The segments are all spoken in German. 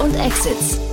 und Exits.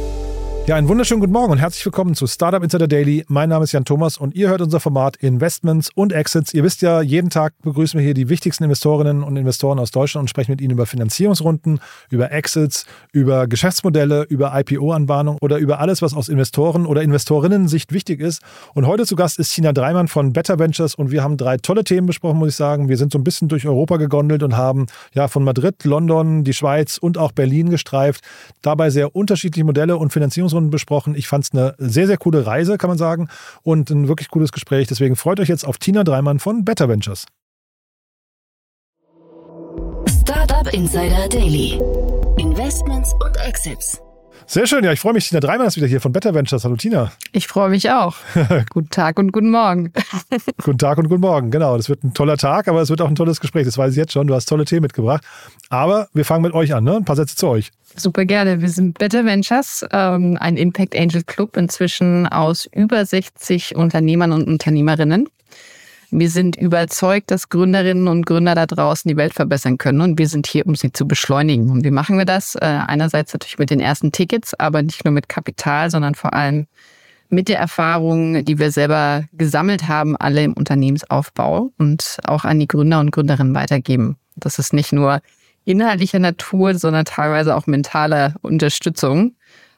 Ja, einen wunderschönen guten Morgen und herzlich willkommen zu Startup Insider Daily. Mein Name ist Jan Thomas und ihr hört unser Format Investments und Exits. Ihr wisst ja, jeden Tag begrüßen wir hier die wichtigsten Investorinnen und Investoren aus Deutschland und sprechen mit ihnen über Finanzierungsrunden, über Exits, über Geschäftsmodelle, über IPO-Anbahnung oder über alles, was aus Investoren- oder Investorinnen-Sicht wichtig ist. Und heute zu Gast ist Tina Dreimann von Better Ventures und wir haben drei tolle Themen besprochen, muss ich sagen. Wir sind so ein bisschen durch Europa gegondelt und haben ja von Madrid, London, die Schweiz und auch Berlin gestreift. Dabei sehr unterschiedliche Modelle und Finanzierungsrunden Runden besprochen. Ich fand es eine sehr, sehr coole Reise, kann man sagen, und ein wirklich cooles Gespräch. Deswegen freut euch jetzt auf Tina Dreimann von Better Ventures. Startup Insider Daily. Investments und Exits. Sehr schön, ja, ich freue mich. Tina Dreimann ist wieder hier von Better Ventures. Hallo Tina. Ich freue mich auch. guten Tag und guten Morgen. guten Tag und guten Morgen, genau. Das wird ein toller Tag, aber es wird auch ein tolles Gespräch. Das weiß ich jetzt schon. Du hast tolle Themen mitgebracht. Aber wir fangen mit euch an, ne? Ein paar Sätze zu euch. Super gerne. Wir sind Better Ventures, ähm, ein Impact Angel Club inzwischen aus über 60 Unternehmern und Unternehmerinnen. Wir sind überzeugt, dass Gründerinnen und Gründer da draußen die Welt verbessern können und wir sind hier, um sie zu beschleunigen. Und wie machen wir das? Äh, einerseits natürlich mit den ersten Tickets, aber nicht nur mit Kapital, sondern vor allem mit der Erfahrung, die wir selber gesammelt haben, alle im Unternehmensaufbau und auch an die Gründer und Gründerinnen weitergeben. Das ist nicht nur inhaltlicher Natur, sondern teilweise auch mentale Unterstützung,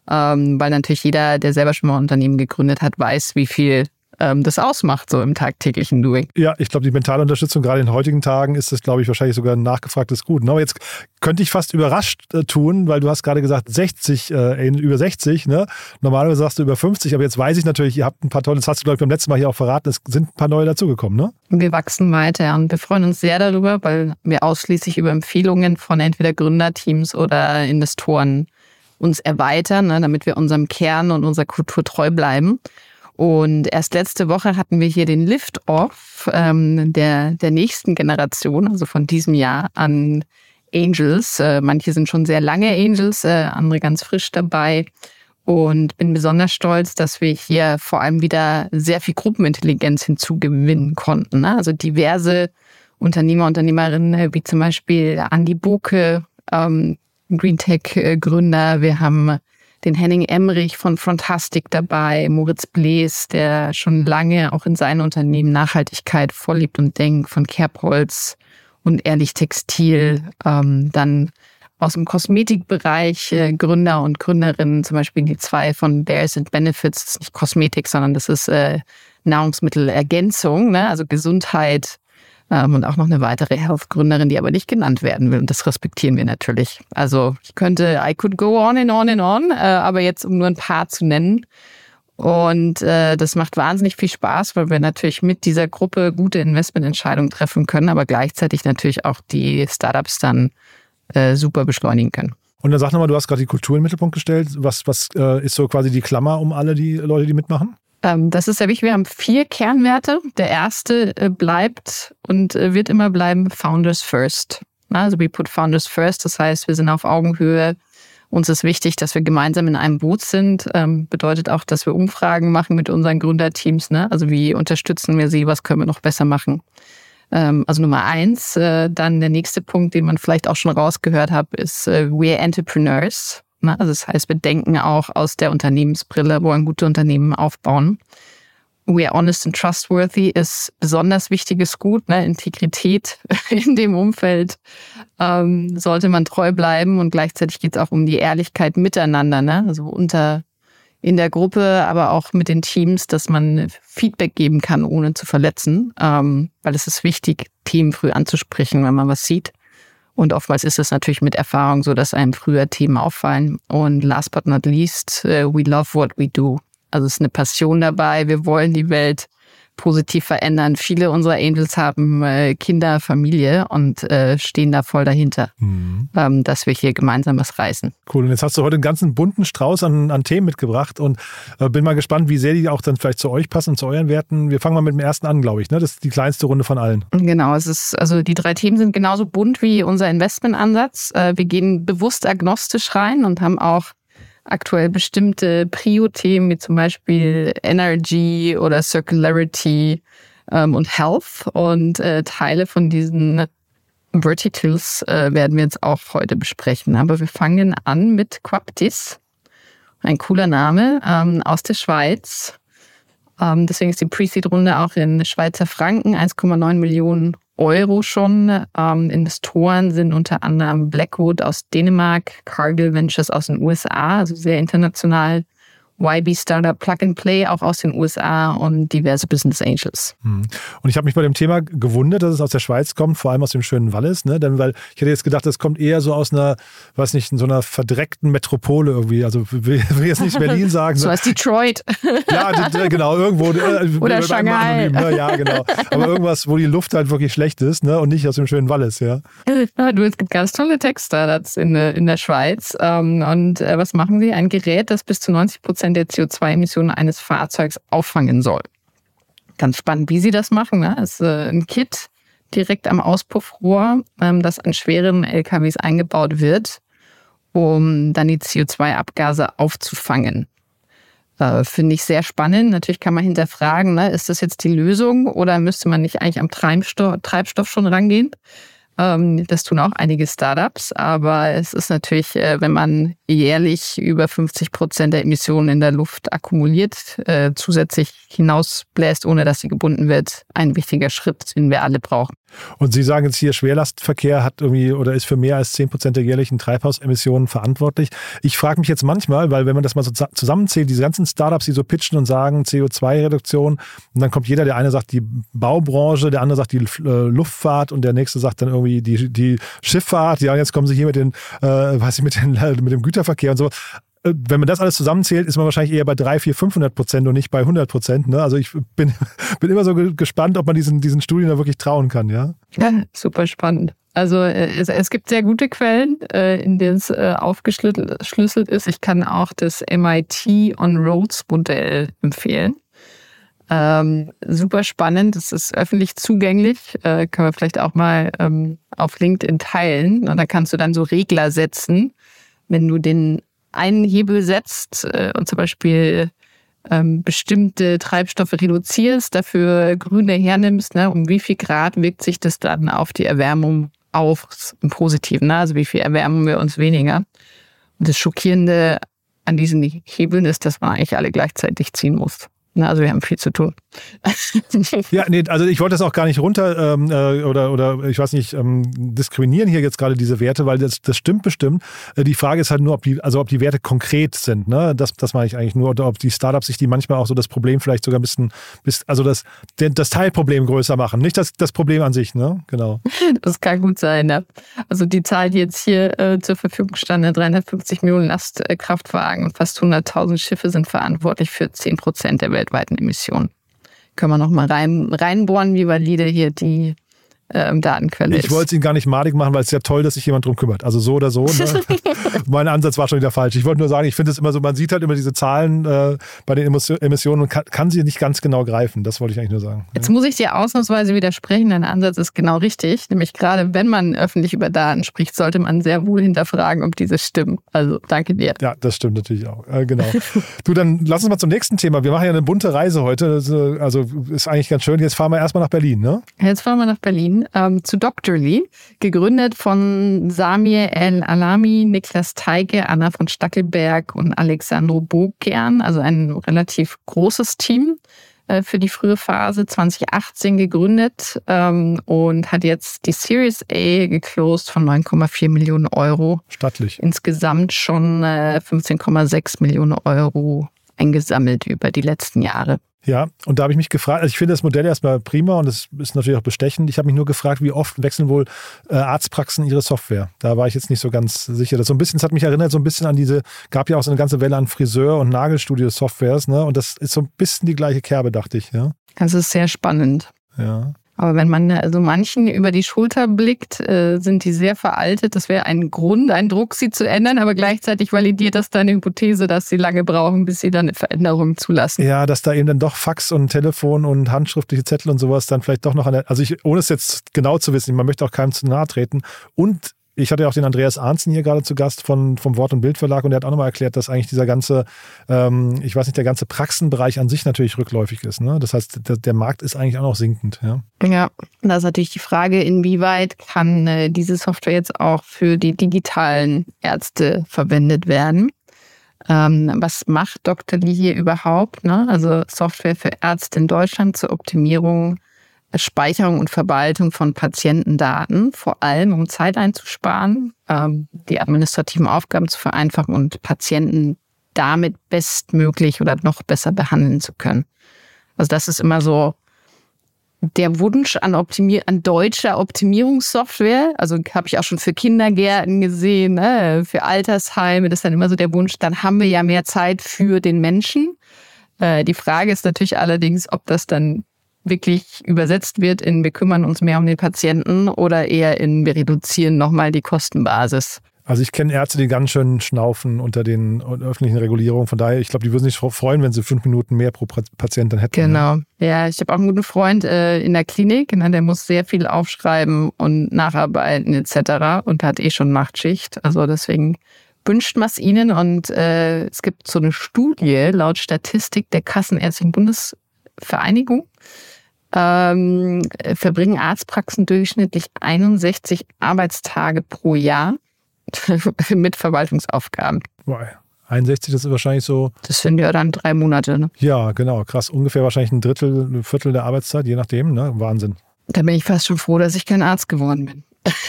ähm, weil natürlich jeder, der selber schon mal ein Unternehmen gegründet hat, weiß, wie viel ähm, das ausmacht, so im tagtäglichen Doing. Ja, ich glaube, die mentale Unterstützung gerade in heutigen Tagen ist das, glaube ich, wahrscheinlich sogar ein nachgefragtes Gut. Aber jetzt könnte ich fast überrascht äh, tun, weil du hast gerade gesagt 60, äh, über 60, ne? Normalerweise sagst du über 50, aber jetzt weiß ich natürlich, ihr habt ein paar tolle, das hast du, glaube ich, beim letzten Mal hier auch verraten, es sind ein paar neue dazugekommen, ne? Wir wachsen weiter und wir freuen uns sehr darüber, weil wir ausschließlich über Empfehlungen von entweder Gründerteams oder Investoren uns erweitern, ne, damit wir unserem Kern und unserer Kultur treu bleiben. Und erst letzte Woche hatten wir hier den Lift-Off ähm, der, der nächsten Generation, also von diesem Jahr an Angels. Äh, manche sind schon sehr lange Angels, äh, andere ganz frisch dabei. Und bin besonders stolz, dass wir hier vor allem wieder sehr viel Gruppenintelligenz hinzugewinnen konnten. Ne? Also diverse Unternehmer, Unternehmerinnen, wie zum Beispiel Andy Boke, ähm, Green Tech-Gründer. Wir haben den Henning Emrich von Frontastic dabei, Moritz Blees, der schon lange auch in seinem Unternehmen Nachhaltigkeit vorliebt und denkt, von Kerbholz und Ehrlich Textil, ähm, dann aus dem Kosmetikbereich äh, Gründer und Gründerinnen, zum Beispiel die zwei von Bears and Benefits, das ist nicht Kosmetik, sondern das ist äh, Nahrungsmittelergänzung, ne? also Gesundheit, und auch noch eine weitere Health-Gründerin, die aber nicht genannt werden will. Und das respektieren wir natürlich. Also ich könnte, I could go on and on and on, äh, aber jetzt um nur ein paar zu nennen. Und äh, das macht wahnsinnig viel Spaß, weil wir natürlich mit dieser Gruppe gute Investmententscheidungen treffen können, aber gleichzeitig natürlich auch die Startups dann äh, super beschleunigen können. Und dann sag nochmal, du hast gerade die Kultur in den Mittelpunkt gestellt. Was, was äh, ist so quasi die Klammer um alle die Leute, die mitmachen? Ähm, das ist sehr wichtig. Wir haben vier Kernwerte. Der erste äh, bleibt und äh, wird immer bleiben Founders First. Also we put Founders First. Das heißt, wir sind auf Augenhöhe. Uns ist wichtig, dass wir gemeinsam in einem Boot sind. Ähm, bedeutet auch, dass wir Umfragen machen mit unseren Gründerteams. Ne? Also wie unterstützen wir sie? Was können wir noch besser machen? Ähm, also Nummer eins. Äh, dann der nächste Punkt, den man vielleicht auch schon rausgehört hat, ist We're Entrepreneurs. Ne? Also das heißt, wir denken auch aus der Unternehmensbrille, wollen gute Unternehmen aufbauen. We are honest and trustworthy ist besonders wichtiges Gut. Ne? Integrität in dem Umfeld ähm, sollte man treu bleiben und gleichzeitig geht es auch um die Ehrlichkeit miteinander, ne? also unter in der Gruppe, aber auch mit den Teams, dass man Feedback geben kann, ohne zu verletzen, ähm, weil es ist wichtig, Themen früh anzusprechen, wenn man was sieht. Und oftmals ist es natürlich mit Erfahrung so, dass einem früher Themen auffallen. Und last but not least, uh, we love what we do. Also es ist eine Passion dabei. Wir wollen die Welt positiv verändern. Viele unserer Angels haben äh, Kinder, Familie und äh, stehen da voll dahinter, mhm. ähm, dass wir hier gemeinsam was reißen. Cool. Und jetzt hast du heute einen ganzen bunten Strauß an, an Themen mitgebracht und äh, bin mal gespannt, wie sehr die auch dann vielleicht zu euch passen, zu euren Werten. Wir fangen mal mit dem ersten an, glaube ich. Ne? Das ist die kleinste Runde von allen. Genau. Es ist, also die drei Themen sind genauso bunt wie unser Investmentansatz. Äh, wir gehen bewusst agnostisch rein und haben auch aktuell bestimmte Prio-Themen wie zum Beispiel Energy oder Circularity ähm, und Health und äh, Teile von diesen Verticals äh, werden wir jetzt auch heute besprechen. Aber wir fangen an mit Quaptis. Ein cooler Name ähm, aus der Schweiz. Ähm, deswegen ist die Pre-Seed-Runde auch in Schweizer Franken, 1,9 Millionen Euro schon. Ähm, Investoren sind unter anderem Blackwood aus Dänemark, Cargill Ventures aus den USA, also sehr international YB Startup Plug and Play auch aus den USA und diverse Business Angels. Hm. Und ich habe mich bei dem Thema gewundert, dass es aus der Schweiz kommt, vor allem aus dem schönen Wallis, ne? Denn weil ich hätte jetzt gedacht, das kommt eher so aus einer, weiß nicht, in so einer verdreckten Metropole irgendwie. Also will, will jetzt nicht Berlin sagen. so als Detroit. ja, genau, irgendwo. Äh, Oder Shanghai. Anonym, ne? Ja, genau. Aber irgendwas, wo die Luft halt wirklich schlecht ist, ne? Und nicht aus dem schönen Wallis, ja. ja du, es gibt ganz tolle Tech-Startups in, in der Schweiz. Ähm, und äh, was machen sie? Ein Gerät, das bis zu 90 Prozent Prozent der CO2-Emissionen eines Fahrzeugs auffangen soll. Ganz spannend, wie sie das machen. Ne? Das ist äh, ein Kit direkt am Auspuffrohr, ähm, das an schweren LKWs eingebaut wird, um dann die CO2-Abgase aufzufangen. Äh, Finde ich sehr spannend. Natürlich kann man hinterfragen, ne, ist das jetzt die Lösung oder müsste man nicht eigentlich am Treibstoff, Treibstoff schon rangehen? Ähm, das tun auch einige Startups, aber es ist natürlich, äh, wenn man jährlich über 50 Prozent der Emissionen in der Luft akkumuliert, äh, zusätzlich hinausbläst, ohne dass sie gebunden wird, ein wichtiger Schritt, den wir alle brauchen. Und Sie sagen jetzt hier, Schwerlastverkehr hat irgendwie oder ist für mehr als 10 Prozent der jährlichen Treibhausemissionen verantwortlich. Ich frage mich jetzt manchmal, weil wenn man das mal so zusammenzählt, diese ganzen Startups, die so pitchen und sagen CO2-Reduktion, und dann kommt jeder, der eine sagt die Baubranche, der andere sagt die äh, Luftfahrt und der nächste sagt dann irgendwie die, die Schifffahrt. Ja, jetzt kommen sie hier mit den, äh, weiß ich, mit, den, mit dem Güterverkehr und so äh, wenn man das alles zusammenzählt, ist man wahrscheinlich eher bei 3, 4, 500 Prozent und nicht bei 100 Prozent. Ne? Also ich bin, bin immer so gespannt, ob man diesen, diesen Studien da wirklich trauen kann. Ja, ja super spannend. Also äh, es, es gibt sehr gute Quellen, äh, in denen es aufgeschlüsselt ist. Ich kann auch das MIT On Roads Modell empfehlen. Ähm, super spannend, es ist öffentlich zugänglich, äh, können wir vielleicht auch mal ähm, auf LinkedIn teilen. Und da kannst du dann so Regler setzen, wenn du den einen Hebel setzt äh, und zum Beispiel ähm, bestimmte Treibstoffe reduzierst, dafür grüne hernimmst, ne, um wie viel Grad wirkt sich das dann auf die Erwärmung auf im Positiven, ne? also wie viel erwärmen wir uns weniger. Und das Schockierende an diesen Hebeln ist, dass man eigentlich alle gleichzeitig ziehen muss. Also wir haben viel zu tun. ja, nee, also ich wollte das auch gar nicht runter ähm, äh, oder, oder ich weiß nicht, ähm, diskriminieren hier jetzt gerade diese Werte, weil das, das stimmt bestimmt. Äh, die Frage ist halt nur, ob die, also ob die Werte konkret sind. Ne? Das, das meine ich eigentlich nur, oder ob die Startups sich die manchmal auch so das Problem vielleicht sogar ein bisschen, bis, also das, das Teilproblem größer machen. Nicht das, das Problem an sich, ne? Genau. Das kann gut sein, ne? Also die Zahl, die jetzt hier äh, zur Verfügung stand, 350 Millionen Lastkraftwagen und fast 100.000 Schiffe sind verantwortlich für 10 Prozent der weltweiten Emissionen. Können wir noch mal rein, reinbohren, wie valide hier die ähm, Datenquelle ich ist. Ich wollte es Ihnen gar nicht madig machen, weil es ist ja toll, dass sich jemand drum kümmert. Also so oder so. Ne? mein Ansatz war schon wieder falsch. Ich wollte nur sagen, ich finde es immer so, man sieht halt immer diese Zahlen äh, bei den Emissionen und kann, kann, sie nicht ganz genau greifen. Das wollte ich eigentlich nur sagen. Jetzt ja. muss ich dir ausnahmsweise widersprechen. Dein Ansatz ist genau richtig. Nämlich gerade, wenn man öffentlich über Daten spricht, sollte man sehr wohl hinterfragen, ob diese stimmen. Also danke dir. Ja, das stimmt natürlich auch. Äh, genau. du, dann lass uns mal zum nächsten Thema. Wir machen ja eine bunte Reise heute. Also ist eigentlich ganz schön. Jetzt fahren wir erstmal nach Berlin, ne? Jetzt fahren wir nach Berlin ähm, zu Doctorly, gegründet von Samir El-Alami, Niklas Teige, Anna von Stackelberg und Alexandro Bogern, also ein relativ großes Team äh, für die frühe Phase 2018 gegründet ähm, und hat jetzt die Series A geclosed von 9,4 Millionen Euro. Stattlich. Insgesamt schon äh, 15,6 Millionen Euro eingesammelt über die letzten Jahre. Ja, und da habe ich mich gefragt, also ich finde das Modell erstmal prima und es ist natürlich auch bestechend. Ich habe mich nur gefragt, wie oft wechseln wohl äh, Arztpraxen ihre Software. Da war ich jetzt nicht so ganz sicher. Das so ein bisschen, das hat mich erinnert, so ein bisschen an diese, gab ja auch so eine ganze Welle an Friseur- und Nagelstudio-Softwares, ne? Und das ist so ein bisschen die gleiche Kerbe, dachte ich, ja. Das ist sehr spannend. Ja. Aber wenn man also manchen über die Schulter blickt, äh, sind die sehr veraltet. Das wäre ein Grund, ein Druck, sie zu ändern, aber gleichzeitig validiert das deine Hypothese, dass sie lange brauchen, bis sie dann eine Veränderung zulassen. Ja, dass da eben dann doch Fax und Telefon und handschriftliche Zettel und sowas dann vielleicht doch noch an der, also ich, ohne es jetzt genau zu wissen, man möchte auch keinem zu nahe treten. Und ich hatte ja auch den Andreas Arnzen hier gerade zu Gast von, vom Wort- und Bildverlag und der hat auch nochmal erklärt, dass eigentlich dieser ganze, ähm, ich weiß nicht, der ganze Praxenbereich an sich natürlich rückläufig ist. Ne? Das heißt, der, der Markt ist eigentlich auch noch sinkend. Ja, ja da ist natürlich die Frage, inwieweit kann äh, diese Software jetzt auch für die digitalen Ärzte verwendet werden. Ähm, was macht Dr. Lee hier überhaupt? Ne? Also Software für Ärzte in Deutschland zur Optimierung, Speicherung und Verwaltung von Patientendaten, vor allem um Zeit einzusparen, ähm, die administrativen Aufgaben zu vereinfachen und Patienten damit bestmöglich oder noch besser behandeln zu können. Also das ist immer so der Wunsch an, Optimier an deutscher Optimierungssoftware, also habe ich auch schon für Kindergärten gesehen, ne, für Altersheime, das ist dann immer so der Wunsch, dann haben wir ja mehr Zeit für den Menschen. Äh, die Frage ist natürlich allerdings, ob das dann wirklich übersetzt wird in wir kümmern uns mehr um den Patienten oder eher in wir reduzieren nochmal die Kostenbasis. Also ich kenne Ärzte, die ganz schön schnaufen unter den öffentlichen Regulierungen. Von daher, ich glaube, die würden sich freuen, wenn sie fünf Minuten mehr pro Patient dann hätten. Genau. Ja, ich habe auch einen guten Freund äh, in der Klinik, ne, der muss sehr viel aufschreiben und nacharbeiten etc. und hat eh schon Nachtschicht. Also deswegen wünscht man es ihnen. Und äh, es gibt so eine Studie laut Statistik der Kassenärztlichen Bundesvereinigung. Ähm, verbringen Arztpraxen durchschnittlich 61 Arbeitstage pro Jahr mit Verwaltungsaufgaben. Wow. 61, das ist wahrscheinlich so. Das sind ja dann drei Monate, ne? Ja, genau, krass. Ungefähr wahrscheinlich ein Drittel, ein Viertel der Arbeitszeit, je nachdem, ne? Wahnsinn. Da bin ich fast schon froh, dass ich kein Arzt geworden bin.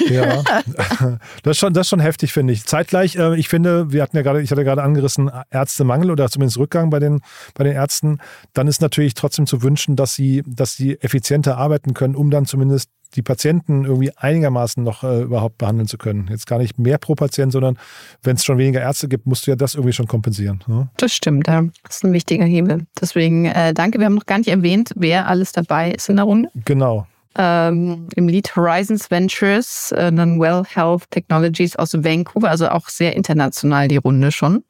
Ja, das ist schon, das ist schon heftig, finde ich. Zeitgleich, äh, ich finde, wir hatten ja gerade, ich hatte gerade angerissen, Ärztemangel oder zumindest Rückgang bei den, bei den Ärzten. Dann ist natürlich trotzdem zu wünschen, dass sie, dass sie effizienter arbeiten können, um dann zumindest die Patienten irgendwie einigermaßen noch äh, überhaupt behandeln zu können. Jetzt gar nicht mehr pro Patient, sondern wenn es schon weniger Ärzte gibt, musst du ja das irgendwie schon kompensieren. Ne? Das stimmt, ja. Das ist ein wichtiger Hebel. Deswegen äh, danke. Wir haben noch gar nicht erwähnt, wer alles dabei ist in der Runde. Genau. Ähm, Im Lead Horizons Ventures, äh, dann Well Health Technologies aus Vancouver, also auch sehr international die Runde schon.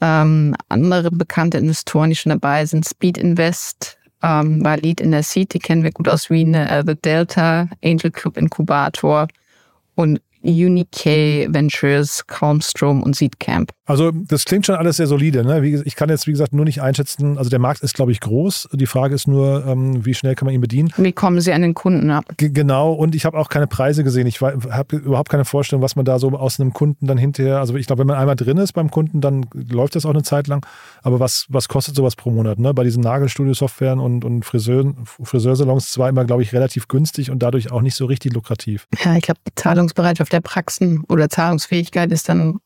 Ähm, andere bekannte Investoren, die schon dabei sind, Speed Invest, ähm, war Lead in der Seed, die kennen wir gut aus Wien, äh, The Delta, Angel Club Inkubator und Unique Ventures, Calmstrom und Seedcamp. Also das klingt schon alles sehr solide. Ne? Wie, ich kann jetzt, wie gesagt, nur nicht einschätzen. Also der Markt ist, glaube ich, groß. Die Frage ist nur, ähm, wie schnell kann man ihn bedienen? Wie kommen Sie an den Kunden ab? G genau. Und ich habe auch keine Preise gesehen. Ich habe überhaupt keine Vorstellung, was man da so aus einem Kunden dann hinterher. Also ich glaube, wenn man einmal drin ist beim Kunden, dann läuft das auch eine Zeit lang. Aber was, was kostet sowas pro Monat? Ne? Bei diesen Nagelstudio-Softwaren und, und Friseuren, Friseursalons zwar immer, glaube ich, relativ günstig und dadurch auch nicht so richtig lukrativ. Ja, ich glaube, die Zahlungsbereitschaft der Praxen oder Zahlungsfähigkeit ist dann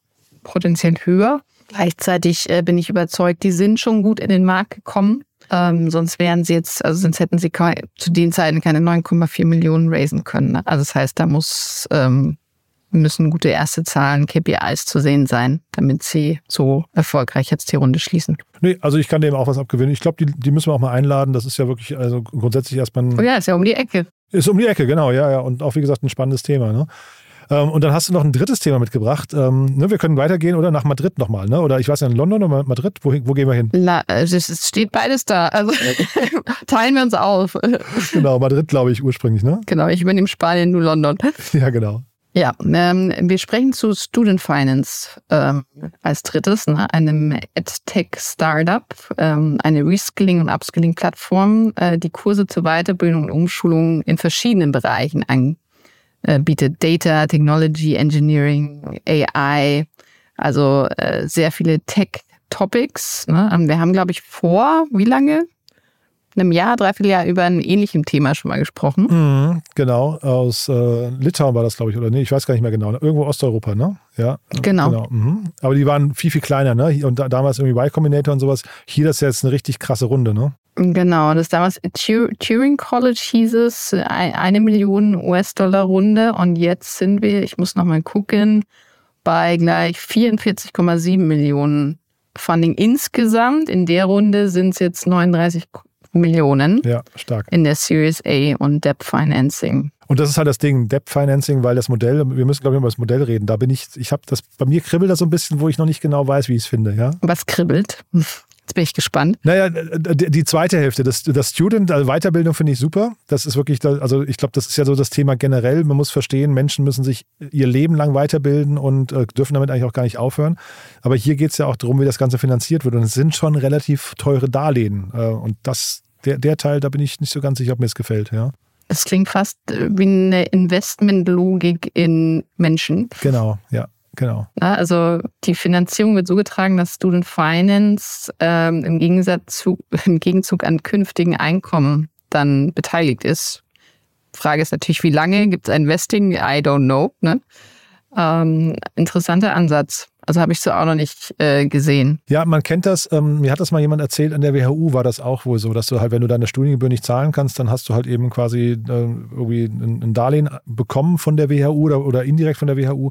potenziell höher. Gleichzeitig äh, bin ich überzeugt, die sind schon gut in den Markt gekommen. Ähm, sonst wären sie jetzt, also sonst hätten sie zu den Zeiten keine 9,4 Millionen raisen können. Ne? Also das heißt, da muss ähm, müssen gute erste Zahlen, KPIs zu sehen sein, damit sie so erfolgreich jetzt die Runde schließen. Nee, also ich kann dem auch was abgewinnen. Ich glaube, die, die müssen wir auch mal einladen. Das ist ja wirklich, also grundsätzlich erstmal. Oh ja, ist ja um die Ecke. Ist um die Ecke, genau, ja, ja. Und auch wie gesagt ein spannendes Thema. Ne? Ähm, und dann hast du noch ein drittes Thema mitgebracht. Ähm, ne, wir können weitergehen oder nach Madrid nochmal, ne? Oder ich weiß ja, in London oder Madrid, wo, wo gehen wir hin? La, es steht beides da. Also teilen wir uns auf. genau, Madrid, glaube ich, ursprünglich, ne? Genau, ich übernehme Spanien, nur London. ja, genau. Ja, ähm, wir sprechen zu Student Finance ähm, als drittes, ne, einem EdTech-Startup, ähm, eine Reskilling- und Upskilling-Plattform, äh, die Kurse zur Weiterbildung und Umschulung in verschiedenen Bereichen an, äh, bietet Data, Technology, Engineering, AI, also äh, sehr viele Tech-Topics. Ne? Wir haben, glaube ich, vor, wie lange? Einem Jahr, dreiviertel Jahr über ein ähnlichem Thema schon mal gesprochen. Mhm, genau, aus äh, Litauen war das, glaube ich, oder nee, ich weiß gar nicht mehr genau. Irgendwo Osteuropa, ne? Ja. Genau. genau. Mhm. Aber die waren viel, viel kleiner, ne? Und da, damals irgendwie Y Combinator und sowas. Hier das ist jetzt eine richtig krasse Runde, ne? Genau, das damals Turing College hieß es, eine Million US-Dollar Runde und jetzt sind wir, ich muss nochmal gucken, bei gleich 44,7 Millionen Funding insgesamt. In der Runde sind es jetzt 39 Millionen. Ja, stark. In der Series A und Debt Financing. Und das ist halt das Ding, Debt Financing, weil das Modell, wir müssen glaube ich über das Modell reden. Da bin ich, ich habe das, bei mir kribbelt das so ein bisschen, wo ich noch nicht genau weiß, wie ich es finde, ja. Was kribbelt? Jetzt bin ich gespannt. Naja, die zweite Hälfte, das, das Student, also Weiterbildung finde ich super. Das ist wirklich, also ich glaube, das ist ja so das Thema generell. Man muss verstehen, Menschen müssen sich ihr Leben lang weiterbilden und äh, dürfen damit eigentlich auch gar nicht aufhören. Aber hier geht es ja auch darum, wie das Ganze finanziert wird. Und es sind schon relativ teure Darlehen. Äh, und das, der, der Teil, da bin ich nicht so ganz sicher, ob mir es gefällt, ja. Es klingt fast wie eine Investmentlogik in Menschen. Genau, ja. Genau. Also die Finanzierung wird so getragen, dass Student Finance ähm, im, Gegensatz zu, im Gegenzug an künftigen Einkommen dann beteiligt ist. Frage ist natürlich, wie lange gibt es ein Investing? I don't know. Ne? Ähm, interessanter Ansatz. Also habe ich so auch noch nicht äh, gesehen. Ja, man kennt das. Ähm, mir hat das mal jemand erzählt, an der WHU war das auch wohl so, dass du halt, wenn du deine Studiengebühr nicht zahlen kannst, dann hast du halt eben quasi äh, irgendwie ein, ein, Darlehen bekommen von der WHU oder, oder indirekt von der WHU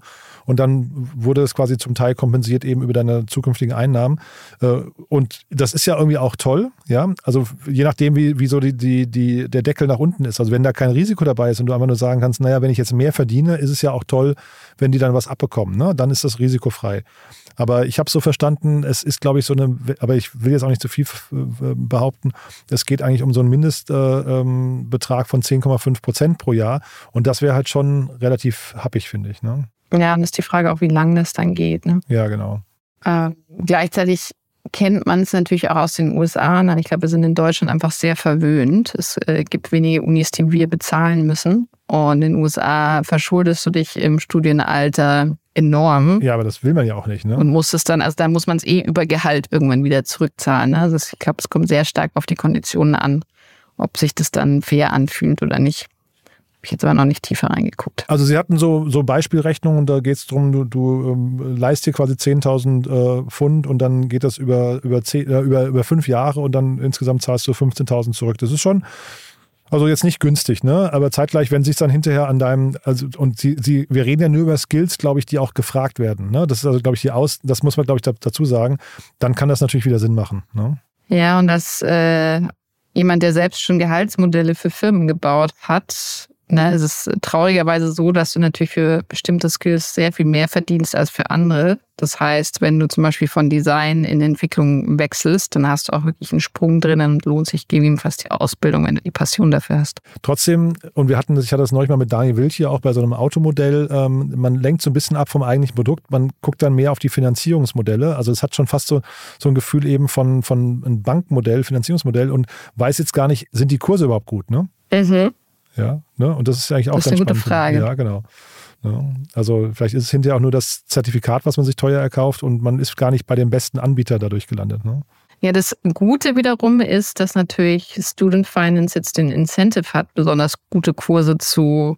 und dann wurde es quasi zum Teil kompensiert eben über deine zukünftigen Einnahmen. Äh, und das ist ja irgendwie auch toll, ja. Also je nachdem, wie, wie so die, die, die, der Deckel nach unten ist. Also wenn da kein Risiko dabei ist und du einfach nur sagen kannst, naja, wenn ich jetzt mehr verdiene, ist es ja auch toll, wenn die dann was abbekommen. Ne? Dann ist das risikofrei. Aber ich habe so verstanden, es ist, glaube ich, so eine, aber ich will jetzt auch nicht zu viel behaupten, es geht eigentlich um so einen Mindestbetrag äh, ähm, von 10,5 Prozent pro Jahr. Und das wäre halt schon relativ happig, finde ich. Ne? Ja, und ist die Frage auch, wie lange das dann geht. Ne? Ja, genau. Äh, gleichzeitig kennt man es natürlich auch aus den USA. Ich glaube, wir sind in Deutschland einfach sehr verwöhnt. Es äh, gibt wenige Unis, die wir bezahlen müssen. Und in den USA verschuldest du dich im Studienalter enorm. Ja, aber das will man ja auch nicht, ne? Und muss es dann, also da muss man es eh über Gehalt irgendwann wieder zurückzahlen. Ne? Also ich glaube, es kommt sehr stark auf die Konditionen an, ob sich das dann fair anfühlt oder nicht. Habe ich jetzt aber noch nicht tiefer reingeguckt. Also Sie hatten so, so Beispielrechnungen, da geht es darum, du, du ähm, leist dir quasi 10.000 äh, Pfund und dann geht das über, über, zehn, äh, über, über fünf Jahre und dann insgesamt zahlst du 15.000 zurück. Das ist schon, also jetzt nicht günstig, ne? Aber zeitgleich, wenn sich dann hinterher an deinem, also und sie, sie, wir reden ja nur über Skills, glaube ich, die auch gefragt werden. Ne? Das ist also, glaube ich, die Aus, das muss man, glaube ich, dazu sagen. Dann kann das natürlich wieder Sinn machen. Ne? Ja, und dass äh, jemand, der selbst schon Gehaltsmodelle für Firmen gebaut hat, Ne, es ist traurigerweise so, dass du natürlich für bestimmte Skills sehr viel mehr verdienst als für andere. Das heißt, wenn du zum Beispiel von Design in Entwicklung wechselst, dann hast du auch wirklich einen Sprung drin und lohnt sich gegebenenfalls die Ausbildung, wenn du die Passion dafür hast. Trotzdem, und wir hatten das, ich hatte das neulich mal mit Daniel Wild hier auch bei so einem Automodell, ähm, man lenkt so ein bisschen ab vom eigentlichen Produkt, man guckt dann mehr auf die Finanzierungsmodelle. Also es hat schon fast so, so ein Gefühl eben von, von einem Bankmodell, Finanzierungsmodell und weiß jetzt gar nicht, sind die Kurse überhaupt gut, ne? Mhm. Ja, ne? Und das ist eigentlich auch das ist ganz eine gute Frage. Ja, genau. Ja, also vielleicht ist es hinterher auch nur das Zertifikat, was man sich teuer erkauft und man ist gar nicht bei dem besten Anbieter dadurch gelandet. Ne? Ja, das Gute wiederum ist, dass natürlich Student Finance jetzt den Incentive hat, besonders gute Kurse zu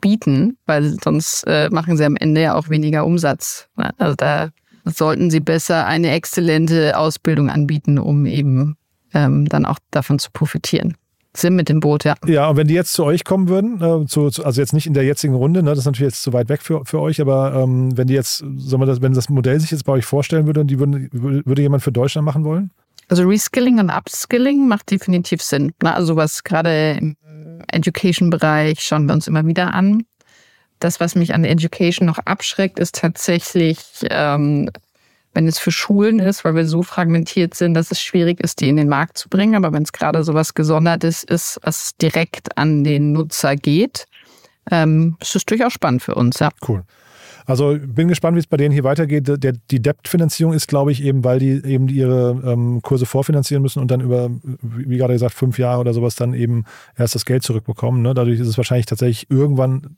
bieten, weil sonst äh, machen sie am Ende ja auch weniger Umsatz. Ne? Also da sollten sie besser eine exzellente Ausbildung anbieten, um eben ähm, dann auch davon zu profitieren sind mit dem Boot, ja. Ja, und wenn die jetzt zu euch kommen würden, äh, zu, zu, also jetzt nicht in der jetzigen Runde, ne, das ist natürlich jetzt zu weit weg für, für euch, aber ähm, wenn die jetzt, sagen wir das, wenn das Modell sich jetzt bei euch vorstellen würde, die würden, würde jemand für Deutschland machen wollen? Also Reskilling und Upskilling macht definitiv Sinn. Ne? Also was gerade im Education-Bereich schauen wir uns immer wieder an. Das, was mich an der Education noch abschreckt, ist tatsächlich ähm, wenn es für Schulen ist, weil wir so fragmentiert sind, dass es schwierig ist, die in den Markt zu bringen. Aber wenn es gerade so was Gesondertes ist, was direkt an den Nutzer geht, ähm, ist es durchaus spannend für uns. Ja. Cool. Also bin gespannt, wie es bei denen hier weitergeht. Der, die Debt-Finanzierung ist, glaube ich, eben, weil die eben ihre ähm, Kurse vorfinanzieren müssen und dann über, wie gerade gesagt, fünf Jahre oder sowas dann eben erst das Geld zurückbekommen. Ne? Dadurch ist es wahrscheinlich tatsächlich irgendwann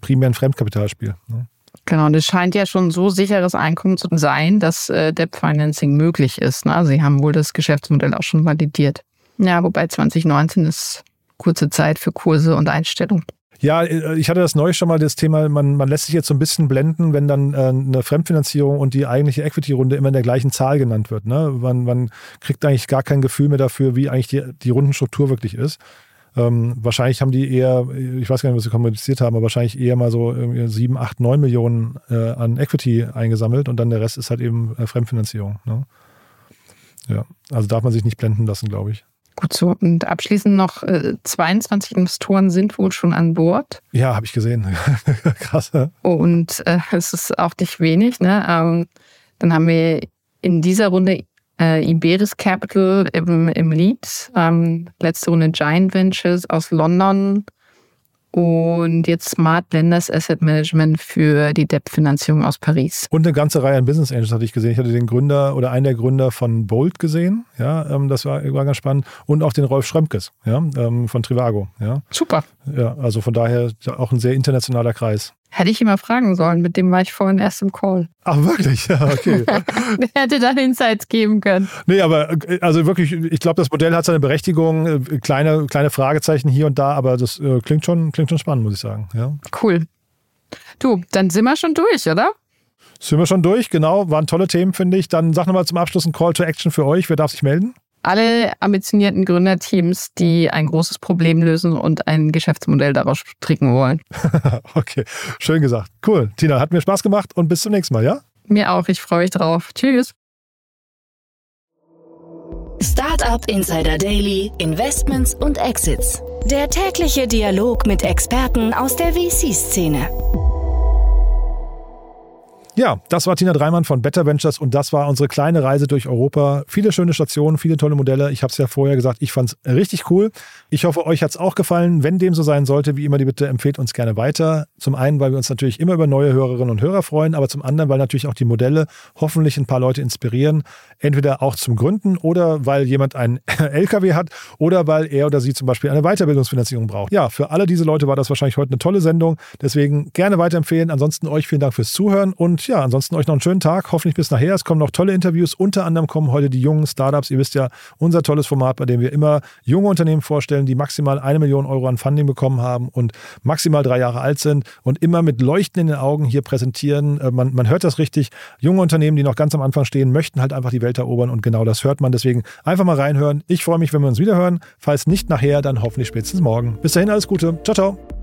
primär ein Fremdkapitalspiel. Ne? Genau, und es scheint ja schon so sicheres Einkommen zu sein, dass äh, Debt Financing möglich ist. Ne? Sie haben wohl das Geschäftsmodell auch schon validiert. Ja, wobei 2019 ist kurze Zeit für Kurse und Einstellungen. Ja, äh, ich hatte das neulich schon mal das Thema, man, man lässt sich jetzt so ein bisschen blenden, wenn dann äh, eine Fremdfinanzierung und die eigentliche Equity-Runde immer in der gleichen Zahl genannt wird. Ne? Man, man kriegt eigentlich gar kein Gefühl mehr dafür, wie eigentlich die, die Rundenstruktur wirklich ist. Ähm, wahrscheinlich haben die eher, ich weiß gar nicht, was sie kommuniziert haben, aber wahrscheinlich eher mal so 7, 8, 9 Millionen äh, an Equity eingesammelt und dann der Rest ist halt eben äh, Fremdfinanzierung. Ne? Ja, also darf man sich nicht blenden lassen, glaube ich. Gut so. Und abschließend noch, äh, 22 Investoren sind wohl schon an Bord. Ja, habe ich gesehen. Krass. Ja? Und äh, es ist auch nicht wenig. Ne? Ähm, dann haben wir in dieser Runde Äh, Iberis Capital im, im Lead, ähm, letzte Runde Giant Ventures aus London und jetzt Smart Lenders Asset Management für die Debt-Finanzierung aus Paris. Und eine ganze Reihe an Business Angels hatte ich gesehen. Ich hatte den Gründer oder einen der Gründer von Bolt gesehen. Ja, ähm, das war, war ganz spannend. Und auch den Rolf Schrömkes ja, ähm, von Trivago. Ja. Super. Ja, also von daher auch ein sehr internationaler Kreis. Hätte ich ihn mal fragen sollen, mit dem war ich vorhin erst im Call. Ach, wirklich? Ja, okay. Hätte dann Insights geben können. Nee, aber äh, also wirklich, ich glaube, das Modell hat seine Berechtigung. Äh, kleine, kleine Fragezeichen hier und da, aber das äh, klingt, schon, klingt schon spannend, muss ich sagen. Ja. Cool. Du, dann sind wir schon durch, oder? Sind wir schon durch, genau. Waren tolle Themen, finde ich. Dann sag nochmal zum Abschluss ein Call to Action für euch. Wer darf sich melden? Alle ambitionierten Gründerteams, die ein großes Problem lösen und ein Geschäftsmodell daraus stricken wollen. okay, schön gesagt. Cool. Tina, hat mir Spaß gemacht und bis zum nächsten Mal, ja? Mir auch, ich freue mich drauf. Tschüss. Startup Insider Daily, Investments und Exits. Der tägliche Dialog mit Experten aus der VC-Szene. Ja, das war Tina Dreimann von Better Ventures und das war unsere kleine Reise durch Europa. Viele schöne Stationen, viele tolle Modelle. Ich habe es ja vorher gesagt, ich fand es richtig cool. Ich hoffe, euch hat es auch gefallen. Wenn dem so sein sollte, wie immer die Bitte, empfehlt uns gerne weiter. Zum einen, weil wir uns natürlich immer über neue Hörerinnen und Hörer freuen, aber zum anderen, weil natürlich auch die Modelle hoffentlich ein paar Leute inspirieren. Entweder auch zum Gründen oder weil jemand einen LKW hat oder weil er oder sie zum Beispiel eine Weiterbildungsfinanzierung braucht. Ja, für alle diese Leute war das wahrscheinlich heute eine tolle Sendung. Deswegen gerne weiterempfehlen. Ansonsten euch vielen Dank fürs Zuhören und ja, ansonsten euch noch einen schönen Tag. Hoffentlich bis nachher. Es kommen noch tolle Interviews. Unter anderem kommen heute die jungen Startups. Ihr wisst ja, unser tolles Format, bei dem wir immer junge Unternehmen vorstellen, die maximal eine Million Euro an Funding bekommen haben und maximal drei Jahre alt sind und immer mit Leuchten in den Augen hier präsentieren. Äh, man, man hört das richtig. Junge Unternehmen, die noch ganz am Anfang stehen, möchten halt einfach die Welt erobern und genau das hört man. Deswegen einfach mal reinhören. Ich freue mich, wenn wir uns wieder hören. Falls nicht nachher, dann hoffentlich spätestens morgen. Bis dahin alles Gute. Ciao, ciao.